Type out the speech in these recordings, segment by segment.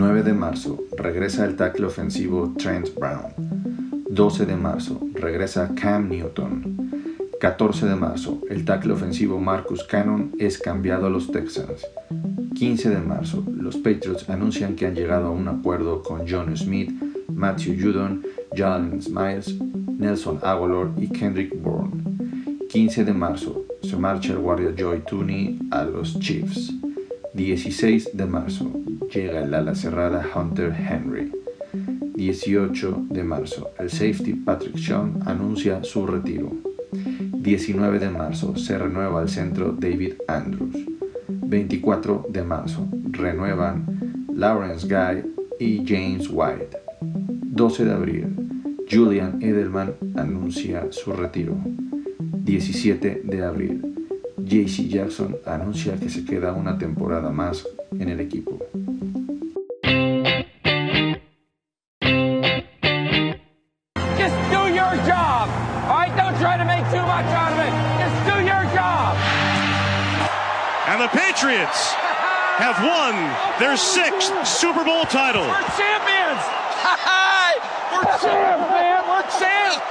9 de marzo, regresa el tackle ofensivo Trent Brown. 12 de marzo, regresa Cam Newton. 14 de marzo, el tackle ofensivo Marcus Cannon es cambiado a los Texans. 15 de marzo, los Patriots anuncian que han llegado a un acuerdo con John Smith, Matthew Judon, Jalen Smiles, Nelson Aguilar y Kendrick Bourne. 15 de marzo, se marcha el guardia Joy Tooney a los Chiefs. 16 de marzo, llega el ala cerrada Hunter Henry. 18 de marzo, el safety Patrick Sean anuncia su retiro. 19 de marzo, se renueva el centro David Andrews. 24 de marzo, renuevan Lawrence Guy y James White. 12 de abril, Julian Edelman anuncia su retiro. 17 de abril, JC Jackson anuncia que se queda una temporada más en el equipo. Patriots have won their sixth Super Bowl title. We're champions. We're champs, man. We're champs.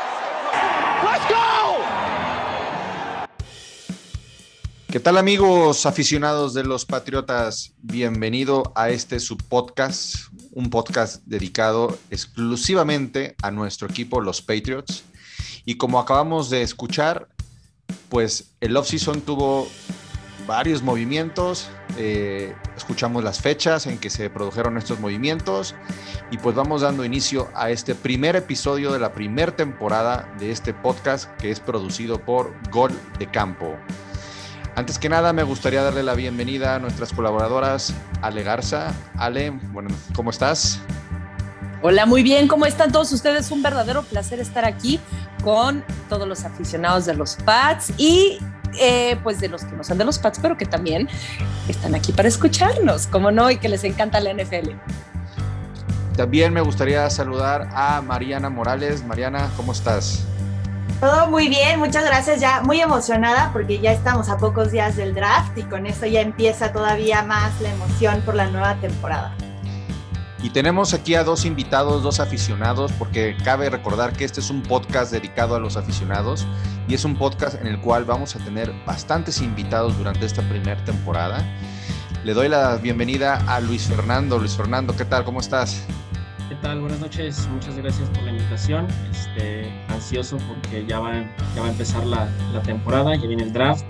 Let's go. ¿Qué tal amigos aficionados de los Patriotas? Bienvenido a este subpodcast, un podcast dedicado exclusivamente a nuestro equipo, los Patriots. Y como acabamos de escuchar, pues el offseason tuvo varios movimientos, eh, escuchamos las fechas en que se produjeron estos movimientos y pues vamos dando inicio a este primer episodio de la primera temporada de este podcast que es producido por Gol de Campo. Antes que nada, me gustaría darle la bienvenida a nuestras colaboradoras, Ale Garza. Ale, bueno, ¿cómo estás? Hola, muy bien, ¿cómo están todos ustedes? Un verdadero placer estar aquí con todos los aficionados de los Pats y eh, pues de los que no son de los Pats, pero que también están aquí para escucharnos, como no, y que les encanta la NFL. También me gustaría saludar a Mariana Morales. Mariana, ¿cómo estás? Todo muy bien, muchas gracias. Ya muy emocionada porque ya estamos a pocos días del draft y con eso ya empieza todavía más la emoción por la nueva temporada. Y tenemos aquí a dos invitados, dos aficionados, porque cabe recordar que este es un podcast dedicado a los aficionados y es un podcast en el cual vamos a tener bastantes invitados durante esta primera temporada. Le doy la bienvenida a Luis Fernando. Luis Fernando, ¿qué tal? ¿Cómo estás? ¿Qué tal? Buenas noches, muchas gracias por la invitación. Este, ansioso porque ya va, ya va a empezar la, temporada, ya viene el draft,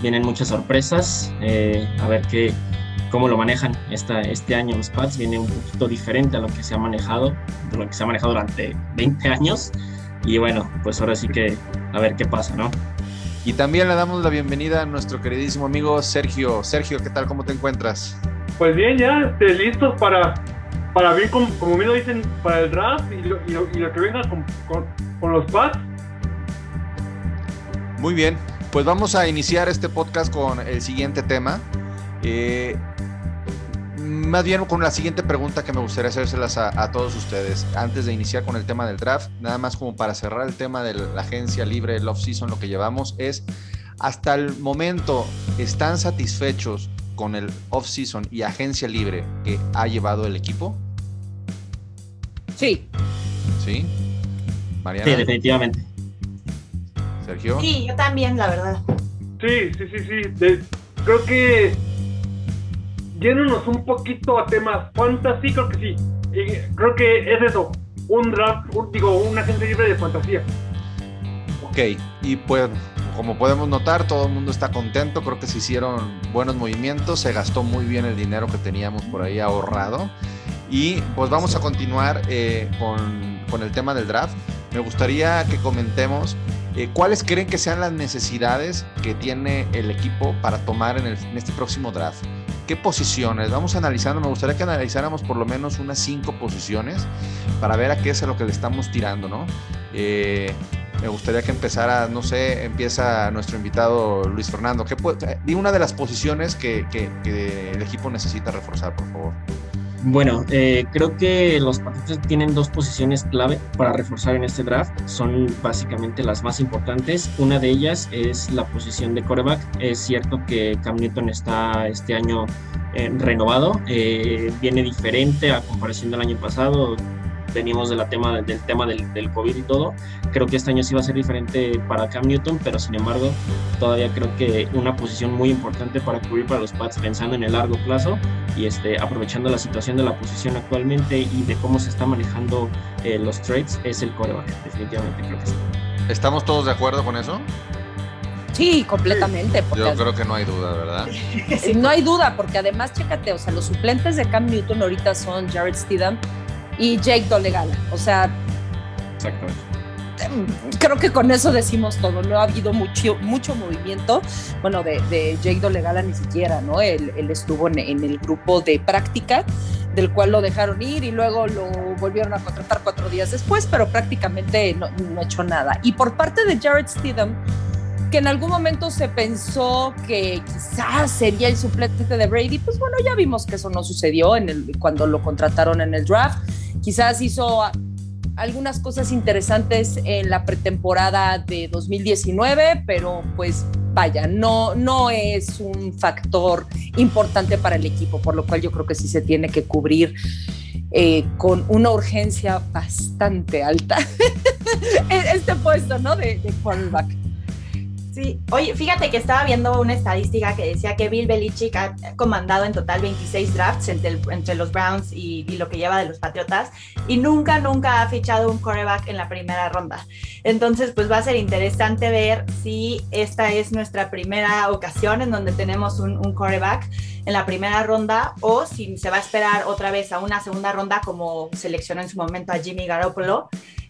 vienen muchas sorpresas. Eh, a ver qué, cómo lo manejan esta, este año los Pats. Viene un poquito diferente a lo que se ha manejado, de lo que se ha manejado durante 20 años. Y bueno, pues ahora sí que a ver qué pasa, ¿no? Y también le damos la bienvenida a nuestro queridísimo amigo Sergio. Sergio, ¿qué tal? ¿Cómo te encuentras? Pues bien, ya este, listos para, para bien, como, como bien lo dicen, para el draft y lo, y lo, y lo que venga con, con, con los Pats. Muy bien, pues vamos a iniciar este podcast con el siguiente tema. Eh, más bien con la siguiente pregunta que me gustaría hacérselas a, a, todos ustedes. Antes de iniciar con el tema del draft, nada más como para cerrar el tema de la agencia libre, el off-season, lo que llevamos es, hasta el momento, ¿están satisfechos con el off-season y agencia libre que ha llevado el equipo? Sí. ¿Sí? Mariana. Sí, definitivamente. Sergio. Sí, yo también, la verdad. Sí, sí, sí, sí. De, creo que yéndonos un poquito a temas fantasy, creo que sí. Y creo que es eso, un draft, un, digo, una agencia libre de fantasía. Ok, y pues como podemos notar, todo el mundo está contento, creo que se hicieron buenos movimientos, se gastó muy bien el dinero que teníamos por ahí ahorrado. Y pues vamos a continuar eh, con, con, el tema del draft. Me gustaría que comentemos eh, cuáles creen que sean las necesidades que tiene el equipo para tomar en, el, en este próximo draft. ¿Qué posiciones? Vamos analizando, me gustaría que analizáramos por lo menos unas cinco posiciones para ver a qué es a lo que le estamos tirando, ¿no? Eh, me gustaría que empezara, no sé, empieza nuestro invitado Luis Fernando. ¿Qué di una de las posiciones que, que, que, el equipo necesita reforzar, por favor. Bueno, eh, creo que los Patriotas tienen dos posiciones clave para reforzar en este draft. Son básicamente las más importantes. Una de ellas es la posición de quarterback. Es cierto que Cam Newton está este año eh, renovado, eh, viene diferente a comparación del año pasado veníamos de la tema, del tema del, del, COVID y todo. Creo que este año sí va a ser diferente para Cam Newton, pero sin embargo, todavía creo que una posición muy importante para cubrir para los Pats pensando en el largo plazo y este, aprovechando la situación de la posición actualmente y de cómo se está manejando eh, los trades es el coreback, definitivamente creo que sí. ¿Estamos todos de acuerdo con eso? Sí, completamente. Yo creo que no hay duda, ¿verdad? no hay duda, porque además, chécate, o sea, los suplentes de Cam Newton ahorita son Jared Stidham y Jake Dolegala. O sea, Exactamente. creo que con eso decimos todo. No ha habido mucho, mucho movimiento. Bueno, de, de Jake Dolegala ni siquiera, ¿no? Él, él estuvo en, en, el grupo de práctica, del cual lo dejaron ir y luego lo volvieron a contratar cuatro días después, pero prácticamente no, no ha hecho nada. Y por parte de Jared Stidham, que en algún momento se pensó que quizás sería el suplente de Brady, pues bueno, ya vimos que eso no sucedió en el, cuando lo contrataron en el draft. Quizás hizo algunas cosas interesantes en la pretemporada de 2019, pero pues vaya, no, no es un factor importante para el equipo, por lo cual yo creo que sí se tiene que cubrir eh, con una urgencia bastante alta este puesto, ¿no? De, de cornerback. Sí, oye, fíjate que estaba viendo una estadística que decía que Bill Belichick ha comandado en total 26 drafts entre, los Browns y, lo que lleva de los Patriotas y nunca, nunca ha fichado un quarterback en la primera ronda. Entonces, pues va a ser interesante ver si esta es nuestra primera ocasión en donde tenemos un, un quarterback en la primera ronda o si se va a esperar otra vez a una segunda ronda como seleccionó en su momento a Jimmy Garoppolo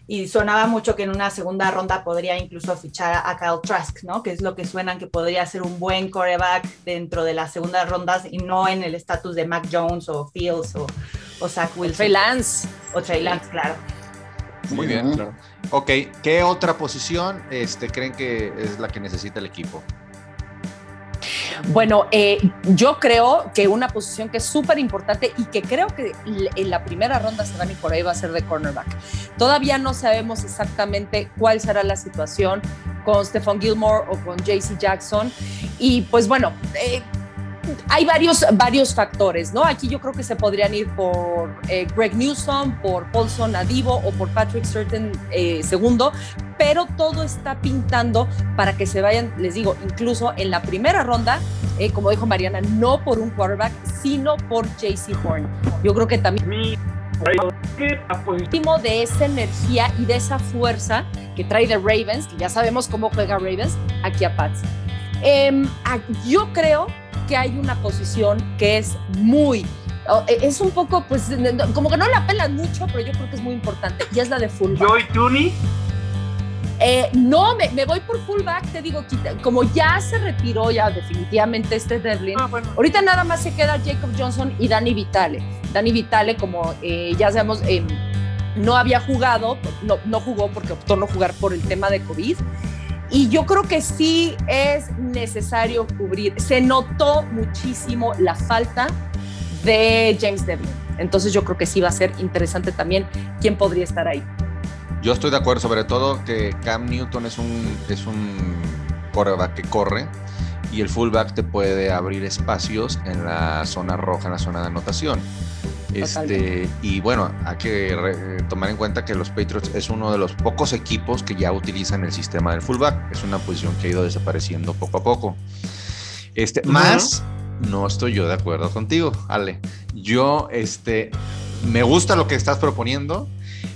y sonaba mucho que en una segunda ronda podría incluso fichar a Kyle Trask, ¿no? Que es lo que suenan que podría ser un buen coreback dentro de las segundas rondas y no en el estatus de Mac Jones o Fields o, o Zach Wilson. O Trey Lance. O Trey Lance, claro. Muy bien, claro. Ok, ¿qué otra posición este, creen que es la que necesita el equipo? Bueno, eh, yo creo que una posición que es súper importante y que creo que en la primera ronda se van y por ahí va a ser de cornerback. Todavía no sabemos exactamente cuál será la situación con Stephon Gilmore o con JC Jackson. Y pues bueno, eh, hay varios, varios factores, ¿no? Aquí yo creo que se podrían ir por eh, Greg Newsom, por Paulson Adivo o por Patrick Certain eh, segundo, pero todo está pintando para que se vayan, les digo, incluso en la primera ronda, eh, como dijo Mariana, no por un quarterback, sino por JC Horn. Yo creo que también de esa energía y de esa fuerza que trae de Ravens, que ya sabemos cómo juega Ravens, aquí a Pats. Eh, yo creo que hay una posición que es muy es un poco, pues, como que no la pelan mucho, pero yo creo que es muy importante, y es la de fullback. ¿Joy Tooney? Eh, no, me, me, voy por fullback, te digo, como ya se retiró ya definitivamente este Devlin, ah, bueno. ahorita nada más se queda Jacob Johnson y Danny Vitale. Danny Vitale, como eh, ya sabemos, eh, no había jugado, no, no jugó porque optó no jugar por el tema de COVID. Y yo creo que sí es necesario cubrir. Se notó muchísimo la falta de James Devlin. Entonces yo creo que sí va a ser interesante también quién podría estar ahí. Yo estoy de acuerdo, sobre todo que Cam Newton es un, es un quarterback que corre y el fullback te puede abrir espacios en la zona roja, en la zona de anotación. Este, y bueno, hay que re, tomar en cuenta que los Patriots es uno de los pocos equipos que ya utilizan el sistema del fullback. Es una posición que ha ido desapareciendo poco a poco. Este. Más, no estoy yo de acuerdo contigo, Ale. Yo, este, me gusta lo que estás proponiendo,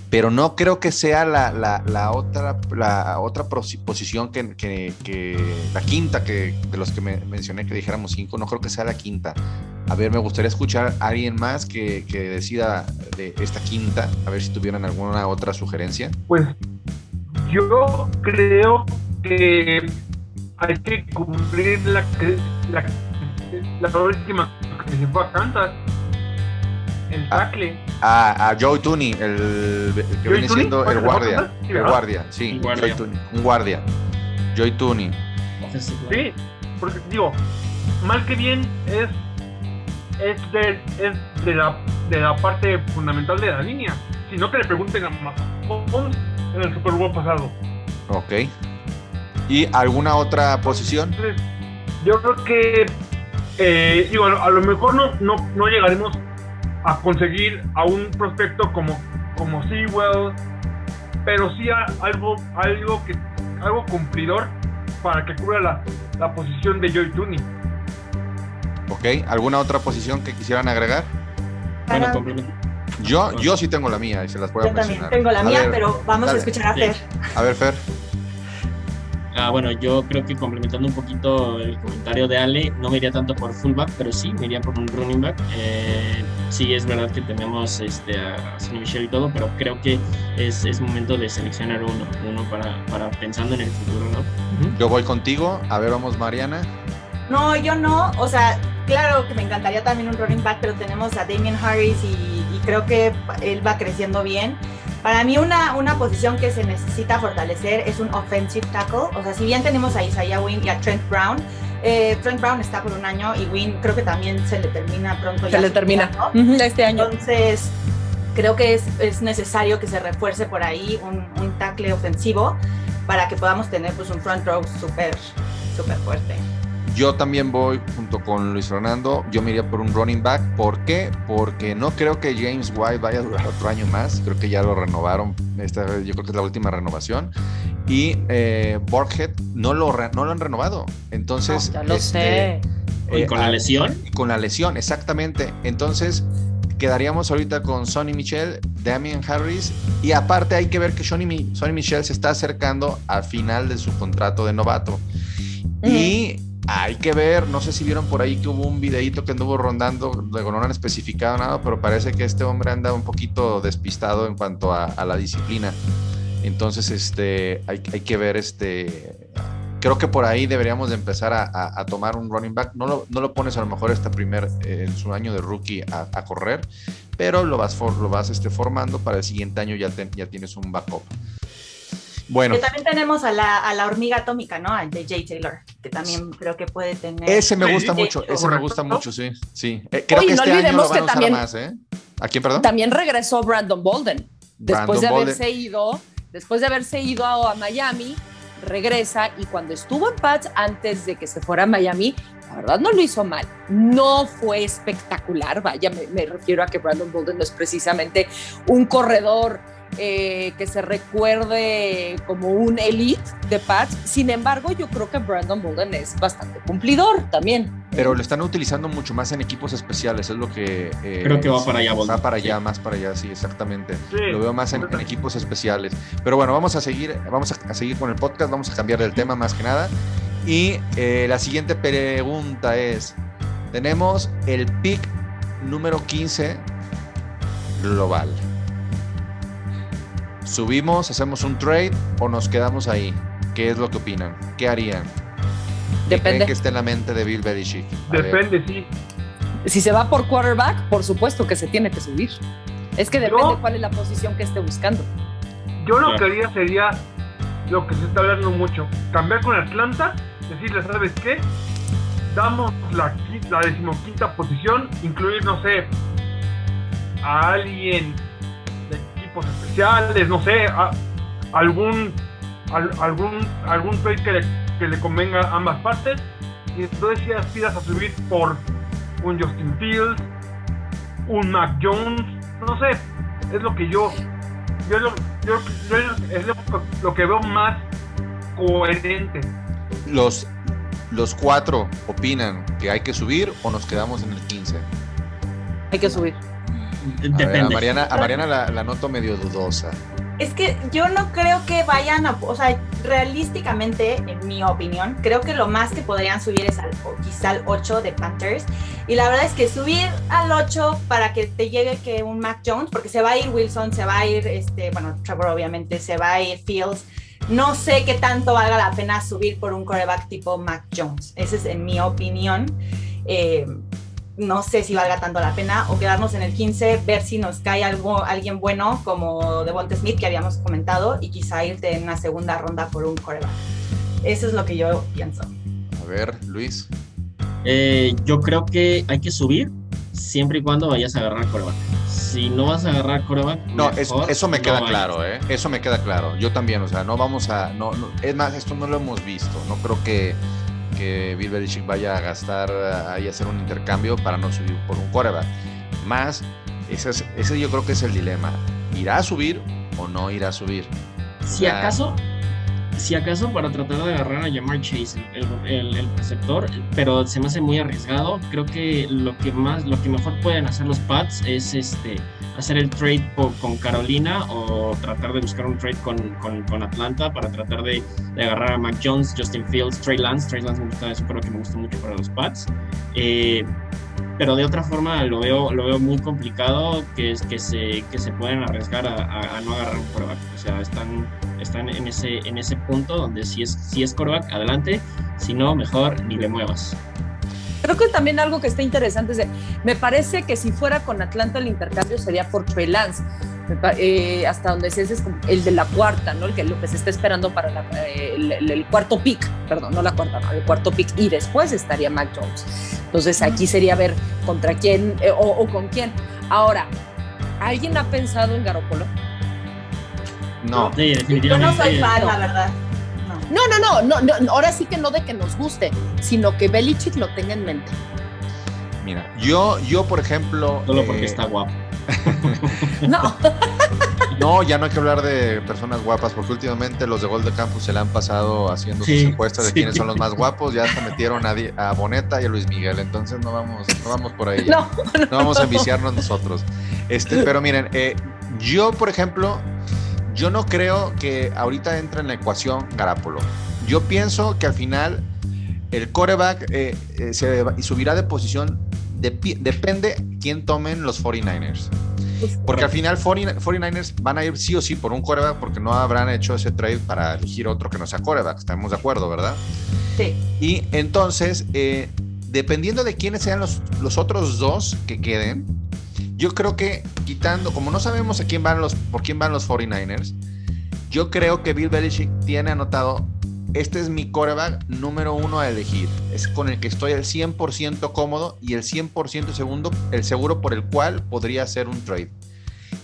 pero no creo que sea la, la, la otra, la otra posición que, que, que, la quinta que de los que me mencioné que dijéramos cinco, no creo que sea la quinta. A ver, me gustaría escuchar a alguien más que, que decida de esta quinta, a ver si tuvieran alguna otra sugerencia. Pues yo creo que hay que cumplir la, la, la última que se fue a Kansas el tackle. Ah, a Joe Tooney, el, el que viene siendo el guardia. Sí, el guardia, sí. guardia. Joey Tooney, un guardia. Joey Tooney. Sí, porque digo, mal que bien es, es, de, es de la de la parte fundamental de la línea. Si no, que le pregunten a Mahomes en el Super Bowl pasado. Ok. ¿Y alguna otra posición? Yo creo que, eh, digo, a lo, mejor no, no, no llegaremos a conseguir a un prospecto como, como Sewell, pero sí a algo, algo, que, algo cumplidor para que cubra la, la posición de Joy Tooney. Ok. ¿Alguna otra posición que quisieran agregar? Bueno. Yo, yo sí tengo la mía y se las puedo Yo también tengo la A mía, ver, pero vamos a escuchar a Fer. A ver, Fer. Ah, bueno, yo creo que complementando un poquito el comentario de Ale, no me iría tanto por fullback, pero sí me iría por un running back. Eh, sí, es verdad que tenemos este, a Sonny Michel y todo, pero creo que es, es momento de seleccionar uno, uno para, para pensando en el futuro, ¿no? Yo voy contigo. A ver, vamos, Mariana. No, yo no. O sea, claro que me encantaría también un running back, pero tenemos a Damien Harris y, y creo que él va creciendo bien. Para mí una, una posición que se necesita fortalecer es un offensive tackle. O sea, si bien tenemos a Isaiah Wynn y a Trent Brown, eh, Trent Brown está por un año y Wynn creo que también se le termina pronto. Se ya le termina este año. Entonces, creo que es, es necesario que se refuerce por ahí un, un tackle ofensivo para que podamos tener pues un front row súper, súper fuerte. Yo también voy junto con Luis Fernando. Yo me iría por un running back. ¿Por qué? Porque no creo que James White vaya a durar otro año más. Creo que ya lo renovaron. Esta, yo creo que es la última renovación. Y eh, Borghead no lo, no lo han renovado. Entonces, ya lo este, sé. Y eh, con la a- lesión, y con la lesión, exactamente. Entonces, quedaríamos ahorita con Sonny Michel, Damian Harris. Y aparte, hay que ver que Sonny, Mi- Sonny Michel se está acercando al final de su contrato de novato. Y hay que ver, no sé si vieron por ahí que hubo un videíto que anduvo rondando, luego no han especificado nada, pero parece que este hombre anda un poquito despistado en cuanto a, la disciplina. Entonces, este, hay, que ver, este, creo que por ahí deberíamos de empezar a, tomar un running back. No lo, no lo pones a lo mejor este primer, eh, en su año de rookie a, correr, pero lo vas, lo vas este, formando para el siguiente año ya, ya tienes un backup. Bueno, Que también tenemos a la, a la hormiga atómica, ¿no? Al de Jay Taylor, que también creo que puede tener. ese me gusta sí, mucho, ese me gusta mucho, sí, sí. Eh, creo Oye, que no este año lo olvidemos van a que usar también- más, ¿eh? ¿A quién, perdón? También regresó Brandon Bolden. Después de haberse ido, después de haberse ido a, a Miami, regresa y cuando estuvo en Pats antes de que se fuera a Miami, la verdad no lo hizo mal. No fue espectacular, vaya, me, me refiero a que Brandon Bolden no es precisamente un corredor eh, que se recuerde como un elite de Pats. Sin embargo, yo creo que Brandon Bolden es bastante cumplidor también. Pero lo están utilizando mucho más en equipos especiales, es lo que... eh, Creo que va sí, para allá, Va para allá, Sí. más para allá, sí, exactamente. Sí. Lo veo más en, en equipos especiales. Pero bueno, vamos a seguir, vamos a, a seguir con el podcast, vamos a cambiar el tema más que nada. Y eh, la siguiente pregunta es, tenemos el pick número 15 global. ¿Subimos, hacemos un trade o nos quedamos ahí? ¿Qué es lo que opinan? ¿Qué harían? ¿Qué creen Depende. que esté en la mente de Bill Belichick? Ver. Depende, sí. Si se va por quarterback, por supuesto que se tiene que subir. Es que depende Yo- cuál es la posición que esté buscando. Yo lo que haría sería lo que se está hablando mucho. Cambiar con Atlanta, decirle, ¿sabes qué? Damos la, la decimoquinta posición, incluir, no sé, a alguien equipos especiales, no sé, a- algún, al- algún, algún trade que le, que le convenga a ambas partes. Y entonces ya aspiras a subir por un Justin Fields, un Mac Jones, no sé, es lo que yo yo, lo, yo, yo es lo, lo que veo más coherente. Los, los cuatro opinan que hay que subir o nos quedamos en el 15. Hay que subir. A, ver, a depende. Mariana, a Mariana la, la noto medio dudosa. Es que yo no creo que vayan a, o sea, realísticamente, en mi opinión, creo que lo más que podrían subir es al, quizá al 8 de Panthers. Y la verdad es que subir al 8 para que te llegue que un Mac Jones, porque se va a ir Wilson, se va a ir, este, bueno, Trevor obviamente, se va a ir Fields. No sé qué tanto valga la pena subir por un coreback tipo Mac Jones. Esa es en mi opinión. Eh, no sé si valga tanto la pena o quedarnos en el 15, ver si nos cae algo, alguien bueno como Devonta Smith que habíamos comentado y quizá irte en una segunda ronda por un coreback. Eso es lo que yo pienso. A ver, Luis. Eh, yo creo que hay que subir, siempre y cuando vayas a agarrar coreback. Si no vas a agarrar coreback, No, es- eso me no queda vayas. claro, ¿eh? Eso me queda claro. Yo también, o sea, no vamos a... No, no- es más, esto no lo hemos visto. No creo que, que Bill Belichick vaya a gastar ahí a hacer un intercambio para no subir por un quarterback. Más, ese, es- ese yo creo que es el dilema. ¿Irá a subir o no irá a subir? Si acaso, si acaso para tratar de agarrar a Jamar Chase, el, receptor, pero se me hace muy arriesgado. Creo que lo que más, lo que mejor pueden hacer los Pats es este hacer el trade con Carolina o tratar de buscar un trade con, con- Atlanta para tratar de, de agarrar a Mac Jones, Justin Fields, Trey Lance. Trey Lance me gusta, es un jugador que me gusta mucho para los Pats. Eh, pero de otra forma lo veo, lo veo muy complicado que, es, que, se, que se pueden arriesgar a, a- a no agarrar un quarterback. O sea, están, están en, ese, en ese punto donde si es, si es quarterback, adelante. Si no, mejor ni le muevas. Creo que también algo que está interesante es de, me parece que si fuera con Atlanta el intercambio sería por Trey Lance. Eh, hasta donde es como el de la cuarta, ¿no? El que lo que se está esperando para la- eh, el, el- el cuarto pick, perdón, no la cuarta, no, el cuarto pick y después estaría Mac Jones. Entonces aquí sería ver contra quién eh, o, o con quién. Ahora, ¿alguien ha pensado en Garoppolo? No, Sí, Yo no soy fan, no. la verdad. No. No, no, no, no, no, ahora sí que no de que nos guste, sino que Belichick lo tenga en mente. mira, yo, yo por ejemplo... Solo porque eh, está guapo. No, No, ya no hay que hablar de personas guapas, porque últimamente los de Gol de Campus se le han pasado haciendo Sí, sus encuestas de sí. quiénes son los más guapos, ya hasta metieron a, Boneta y a Luis Miguel, entonces no vamos, no vamos por ahí. no, no vamos a enviciarnos nosotros. Este, pero miren, eh, yo, por ejemplo, yo no creo que ahorita entre en la ecuación Garapolo. Yo pienso que al final el coreback eh, eh, se subirá de posición, depende quién tomen los 49ers. Porque al final 40 49ers van a ir sí o sí por un coreback porque no habrán hecho ese trade para elegir otro que no sea coreback. Estamos de acuerdo, ¿verdad? Sí. Y entonces, eh, dependiendo de quiénes sean los, los otros dos que queden, yo creo que quitando, como no sabemos a quién van los, por quién van los 49ers, yo creo que Bill Belichick tiene anotado, este es mi coreback número uno a elegir, es con el que estoy al 100% cómodo y el 100% segundo, el seguro por el cual podría hacer un trade.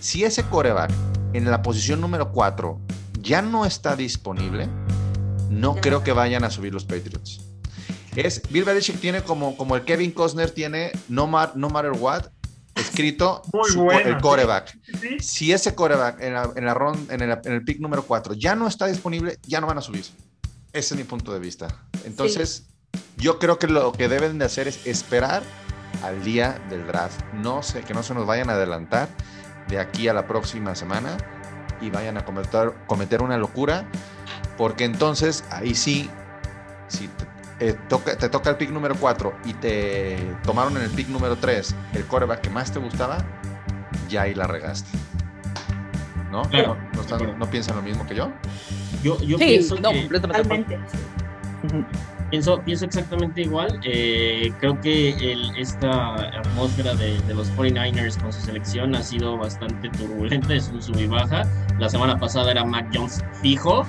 Si ese coreback en la posición número 4 ya no está disponible, no creo que vayan a subir los Patriots. Es, Bill Belichick tiene como, como el Kevin Costner tiene no, no matter what escrito Muy su el coreback. Sí, Si ese coreback en, la, en, la ron- en, el, en el pick número 4 ya no está disponible, ya no van a subir. Ese es mi punto de vista. Entonces, yo creo que lo que deben de hacer es esperar al día del draft. No sé, que no se nos vayan a adelantar de aquí a la próxima semana y vayan a cometer, cometer una locura, porque entonces ahí sí, si te, eh, toca, te toca el pick número 4 y te tomaron en el pick número 3 el coreback que más te gustaba, ya ahí la regaste. ¿No? Claro, ¿No, no están- de acuerdo. no piensan lo mismo que yo? Yo, yo sí, pienso no, que completamente. Pienso, pienso exactamente igual. Eh, creo que el- esta atmósfera de, de los 49ers con su selección ha sido bastante turbulenta, es un sub y baja. La semana pasada era Mac Jones fijo,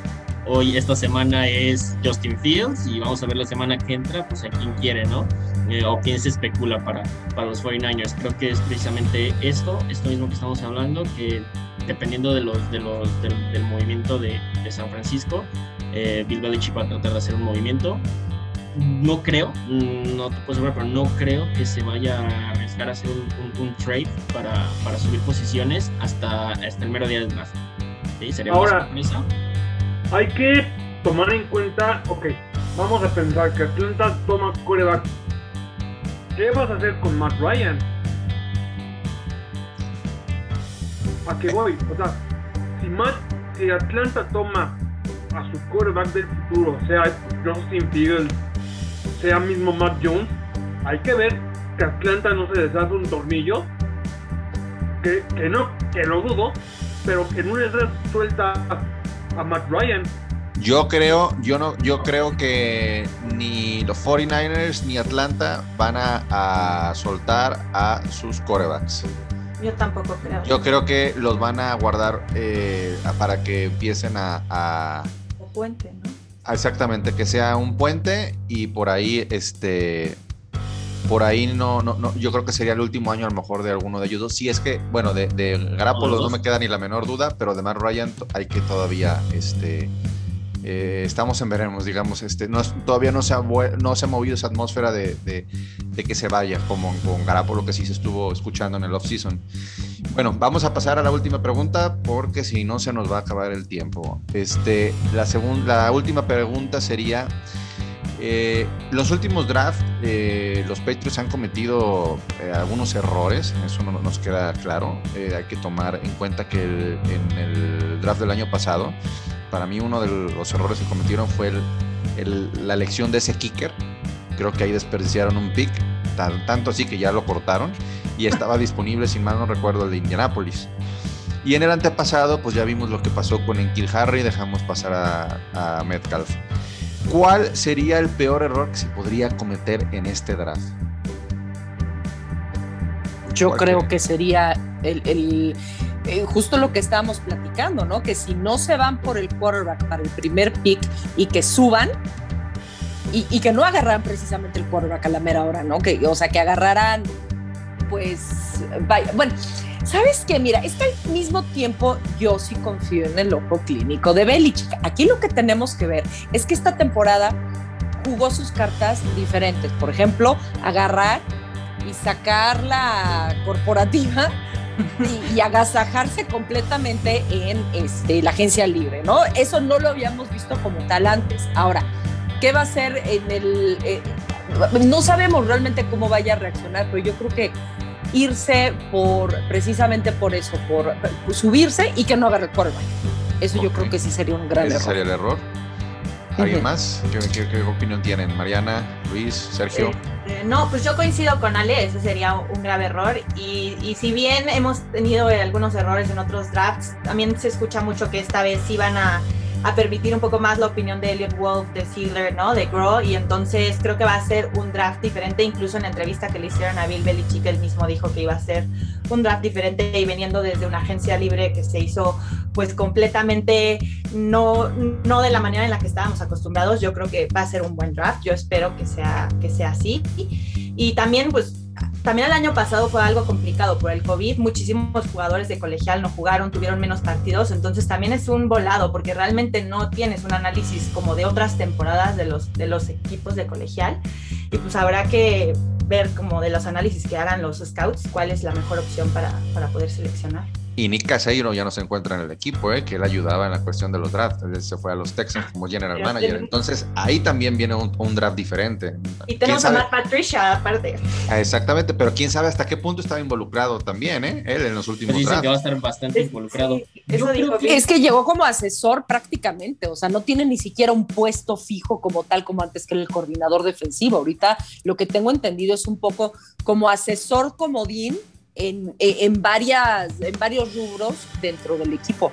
hoy esta semana es Justin Fields y vamos a ver la semana que entra, pues a quién quiere, ¿no? Eh, o quién se especula para, para los 49ers. Creo que es precisamente esto, esto mismo que estamos hablando, que dependiendo de los, de los, del, del movimiento de, de San Francisco, eh, Bill Belichick va a tratar de hacer un movimiento. No creo, mm, no te puedo asegurar, pero no creo que se vaya a arriesgar a hacer un, un- un trade para, para subir posiciones hasta, hasta el mero día del draft. ¿Sí? Sería una Ahora- sorpresa. hay que tomar en cuenta, ok, vamos a pensar que Atlanta toma coreback. ¿Qué vas a hacer con Matt Ryan? ¿A qué voy? O sea, si, Matt, si Atlanta toma a su coreback del futuro, sea Justin Fields, sea mismo Matt Jones, hay que ver que Atlanta no se deshace un tornillo. Que, que no, que lo dudo, pero que no les suelta a Matt Ryan. Yo creo, yo no, yo creo que ni los 49ers ni Atlanta van a, a soltar a sus corebacks. Yo tampoco creo. Yo creo que los van a guardar eh, para que empiecen a, a- O puente, ¿no? exactamente que sea un puente y por ahí este por ahí no, no, no, yo creo que sería el último año a lo mejor de alguno de ellos dos. Si es que, bueno, de, de Garapolo no me queda ni la menor duda, pero de Matt Ryan hay que todavía, este, eh, estamos en veremos, digamos, este, todavía no se, ha, no se ha movido esa atmósfera de, de, de, que se vaya, como con Garapolo que sí se estuvo escuchando en el off-season. Bueno, vamos a pasar a la última pregunta porque si no se nos va a acabar el tiempo. Este, la, segunda, la última pregunta sería... Eh, los últimos drafts, eh, los Patriots han cometido eh, algunos errores, eso no nos queda claro. Eh, hay que tomar en cuenta que el, en el draft del año pasado, para mí uno de los errores que cometieron fue el, el, la elección de ese kicker. Creo que ahí desperdiciaron un pick, tanto así que ya lo cortaron y estaba disponible, si mal no recuerdo, el de Indianapolis. Y en el antepasado, pues ya vimos lo que pasó con Enkil Harry, dejamos pasar a, a Metcalf. ¿Cuál sería el peor error que se podría cometer en este draft? Yo creo que? que sería el, el, el, justo lo que estábamos platicando, ¿no? Que si no se van por el quarterback para el primer pick y que suban y, y que no agarraran precisamente el quarterback a la mera hora, ¿no? Que, o sea, que agarraran, pues, vaya, bueno. ¿Sabes qué? Mira, es que al mismo tiempo yo sí confío en el ojo clínico de Belichick. Aquí lo que tenemos que ver es que esta temporada jugó sus cartas diferentes. Por ejemplo, agarrar y sacar la corporativa y, agasajarse completamente en este, la agencia libre, ¿no? Eso no lo habíamos visto como tal antes. Ahora, ¿qué va a hacer en el... Eh, no sabemos realmente cómo vaya a reaccionar, pero yo creo que irse por precisamente por eso, por, por subirse y que no agarre el quarterback. Eso okay. yo creo que sí sería un gran ¿Ese error. sería el error? ¿Alguien uh -huh. más? ¿Qué, ¿Qué, ¿Qué, opinión tienen? Mariana, Luis, Sergio. Eh, no, pues yo coincido con Ale, ese sería un grave error. Y, y, si bien hemos tenido algunos errores en otros drafts, también se escucha mucho que esta vez iban a a permitir un poco más la opinión de Elliot Wolf, de Ziegler, ¿no? De Groh, y entonces creo que va a ser un draft diferente, incluso en la entrevista que le hicieron a Bill Belichick, él mismo dijo que iba a ser un draft diferente y veniendo desde una agencia libre que se hizo pues completamente no, no de la manera en la que estábamos acostumbrados, yo creo que va a ser un buen draft, yo espero que sea, que sea así. Y, y también pues también el año pasado fue algo complicado por el COVID, muchísimos jugadores de colegial no jugaron, tuvieron menos partidos, entonces también es un volado porque realmente no tienes un análisis como de otras temporadas de los, de los equipos de colegial. Y pues habrá que ver como de los análisis que hagan los scouts cuál es la mejor opción para, para poder seleccionar. Y Nick Caseiro ya no se encuentra en el equipo, ¿eh? que él ayudaba en la cuestión de los drafts. Él se fue a los Texans como general manager. Entonces ahí también viene un, un draft diferente. Y tenemos a Matt Patricia aparte. Ah, exactamente, pero quién sabe hasta qué punto estaba involucrado también, ¿eh? Él en los últimos drafts. que va a estar bastante es, involucrado. Sí, eso dijo que... Es que llegó como asesor prácticamente, o sea, no tiene ni siquiera un puesto fijo como tal como antes que el coordinador defensivo. Ahorita lo que tengo entendido es un poco como asesor comodín en, en, varias, en varios rubros dentro del equipo.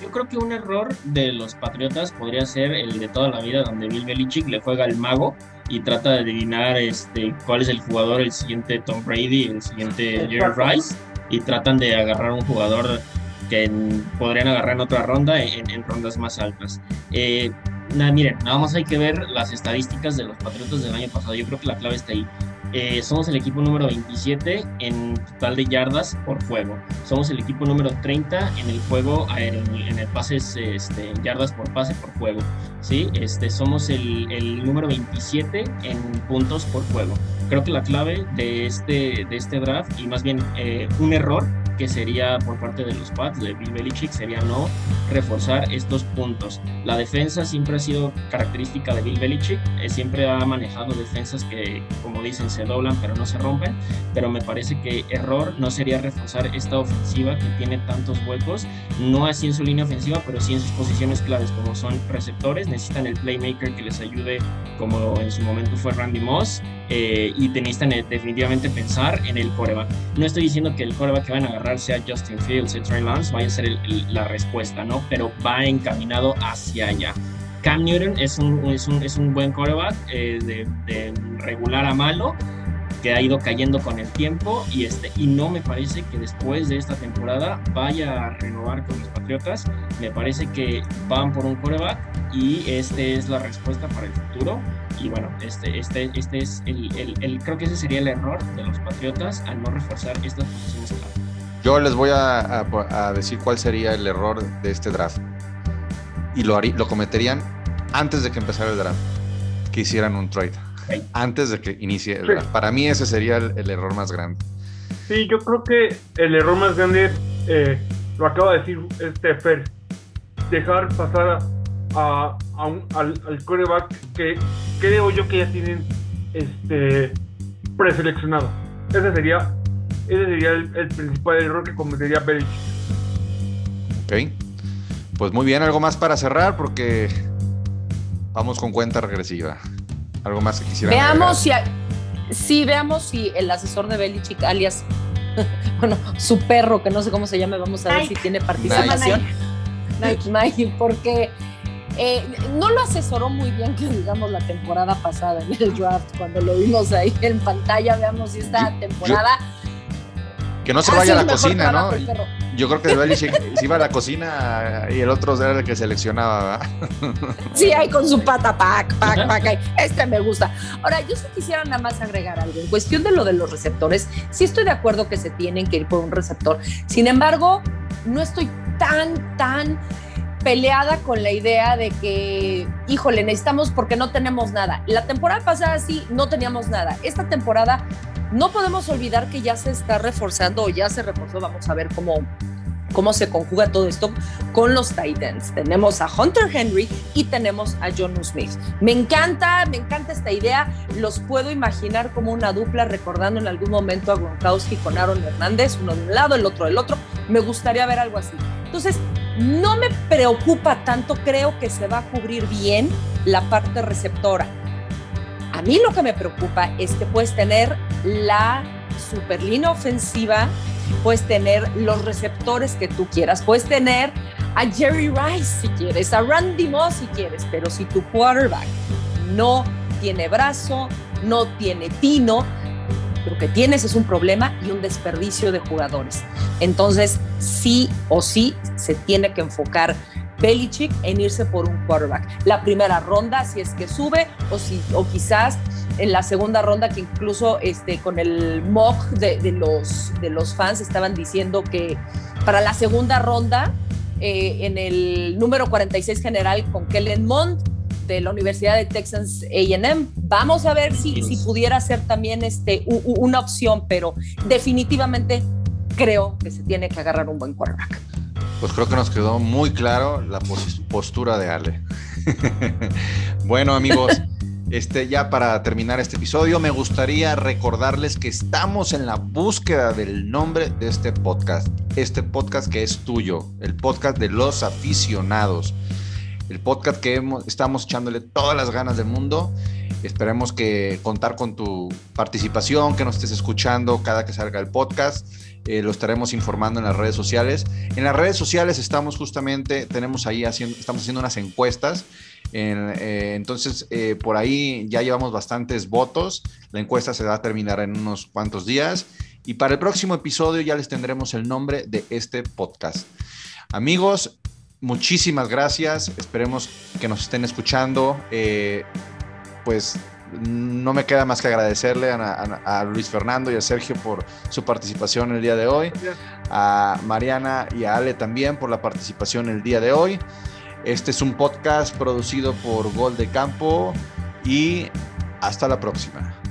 Yo creo que un error de los Patriotas podría ser el de toda la vida, donde Bill Belichick le juega al mago y trata de adivinar este, cuál es el jugador, el siguiente Tom Brady, el siguiente Jerry Rice, y tratan de agarrar un jugador que en, podrían agarrar en otra ronda, en, en rondas más altas. Eh, nada, miren, nada más hay que ver las estadísticas de los Patriotas del año pasado. Yo creo que la clave está ahí. Eh, somos el equipo número 27 en total de yardas por juego. Somos el equipo número 30 en el juego, en, el pases, este, yardas por pase por juego. ¿sí? Este, somos el, el, número 27 en puntos por juego. Creo que la clave de este, de este draft, y más bien eh, un error que sería por parte de los Pats, de Bill Belichick, sería no reforzar estos puntos. La defensa siempre ha sido característica de Bill Belichick, eh, siempre ha manejado defensas que, como dicen, se doblan pero no se rompen, pero me parece que error no sería reforzar esta ofensiva que tiene tantos huecos, no así en su línea ofensiva, pero sí en sus posiciones claves, como son receptores, necesitan el playmaker que les ayude, como en su momento fue Randy Moss, eh, y necesitan definitivamente pensar en el coreback. No estoy diciendo que el coreback que van a agarrar sea Justin Fields o Trey Lance, vaya a ser el, el, la respuesta, ¿no? Pero va encaminado hacia allá. Cam Newton es un, es un, es un buen coreback, eh, de, de, regular a malo, que ha ido cayendo con el tiempo y, este, y no me parece que después de esta temporada vaya a renovar con los Patriotas. Me parece que van por un coreback y este es la respuesta para el futuro. Y bueno, este, este, este es el, el, el creo que ese sería el error de los Patriotas al no reforzar estas posiciones clave. Yo les voy a, a, a, decir cuál sería el error de este draft. Y lo, harí, lo cometerían antes de que empezara el draft. Que hicieran un trade antes de que inicie el draft. Para mí ese sería el, el, error más grande. Sí, yo creo que el error más grande es, eh, lo acaba de decir este Fer, dejar pasar a, a un, al, al coreback que creo yo que ya tienen este preseleccionado. Ese sería, ese sería el, el principal error que cometería Belichick. Ok. Pues muy bien, algo más para cerrar porque vamos con cuenta regresiva. ¿Algo más que quisiera Veamos si, sí, veamos si el asesor de Belichick, alias, bueno, su perro, que no sé cómo se llama, vamos a ver si tiene participación. Nike, Nike porque eh, no lo asesoró muy bien, que digamos, la temporada pasada en el draft, cuando lo vimos ahí en pantalla, veamos si esta temporada... Yo, que no se vaya a la cocina, ¿no? Yo creo que Belichick se iba a la cocina y el otro era el que seleccionaba. Sí, ahí con su pata, pac, pac, pac. Este me gusta. Ahora, yo sí quisiera nada más agregar algo. En cuestión de lo de los receptores, sí estoy de acuerdo que se tienen que ir por un receptor. Sin embargo, no estoy tan, tan peleada con la idea de que, híjole, necesitamos porque no tenemos nada. La temporada pasada sí, no teníamos nada. Esta temporada no podemos olvidar que ya se está reforzando o ya se reforzó. Vamos a ver cómo, cómo se conjuga todo esto con los Titans. Tenemos a Hunter Henry y tenemos a John Smith. Me encanta, me encanta esta idea. Los puedo imaginar como una dupla, recordando en algún momento a Gronkowski con Aaron Hernández, uno de un lado, el otro del otro. Me gustaría ver algo así. Entonces, no me preocupa tanto, creo que se va a cubrir bien la parte receptora. A mí lo que me preocupa es que puedes tener la superlínea ofensiva, puedes tener los receptores que tú quieras, puedes tener a Jerry Rice si quieres, a Randy Moss si quieres, pero si tu quarterback no tiene brazo, no tiene tino, lo que tienes es un problema y un desperdicio de jugadores. Entonces, sí o sí se tiene que enfocar Belichick en irse por un quarterback. La primera ronda, si es que sube, o, si, o quizás en la segunda ronda, que incluso este, con el mock de, de los, de los fans estaban diciendo que para la segunda ronda, eh, en el número 46 general con Kellen Mond, de la Universidad de Texas AM. Vamos a ver si, si pudiera ser también este, una opción, pero definitivamente creo que se tiene que agarrar un buen quarterback. Pues creo que nos quedó muy claro la postura de Ale. bueno, amigos. Este, ya para terminar este episodio, me gustaría recordarles que estamos en la búsqueda del nombre de este podcast. Este podcast que es tuyo, el podcast de los aficionados el podcast que estamos echándole todas las ganas del mundo. Esperemos que contar con tu participación, que nos estés escuchando cada que salga el podcast. Eh, lo estaremos informando en las redes sociales. En las redes sociales estamos justamente, tenemos ahí haciendo, estamos haciendo unas encuestas. En, eh, entonces, eh, por ahí ya llevamos bastantes votos. La encuesta se va a terminar en unos cuantos días. Y para el próximo episodio ya les tendremos el nombre de este podcast. Amigos, muchísimas gracias. Esperemos que nos estén escuchando. Eh, pues no me queda más que agradecerle a, a, a, Luis Fernando y a Sergio por su participación el día de hoy. A Mariana y a Ale también por la participación el día de hoy. Este es un podcast producido por Gol de Campo y hasta la próxima.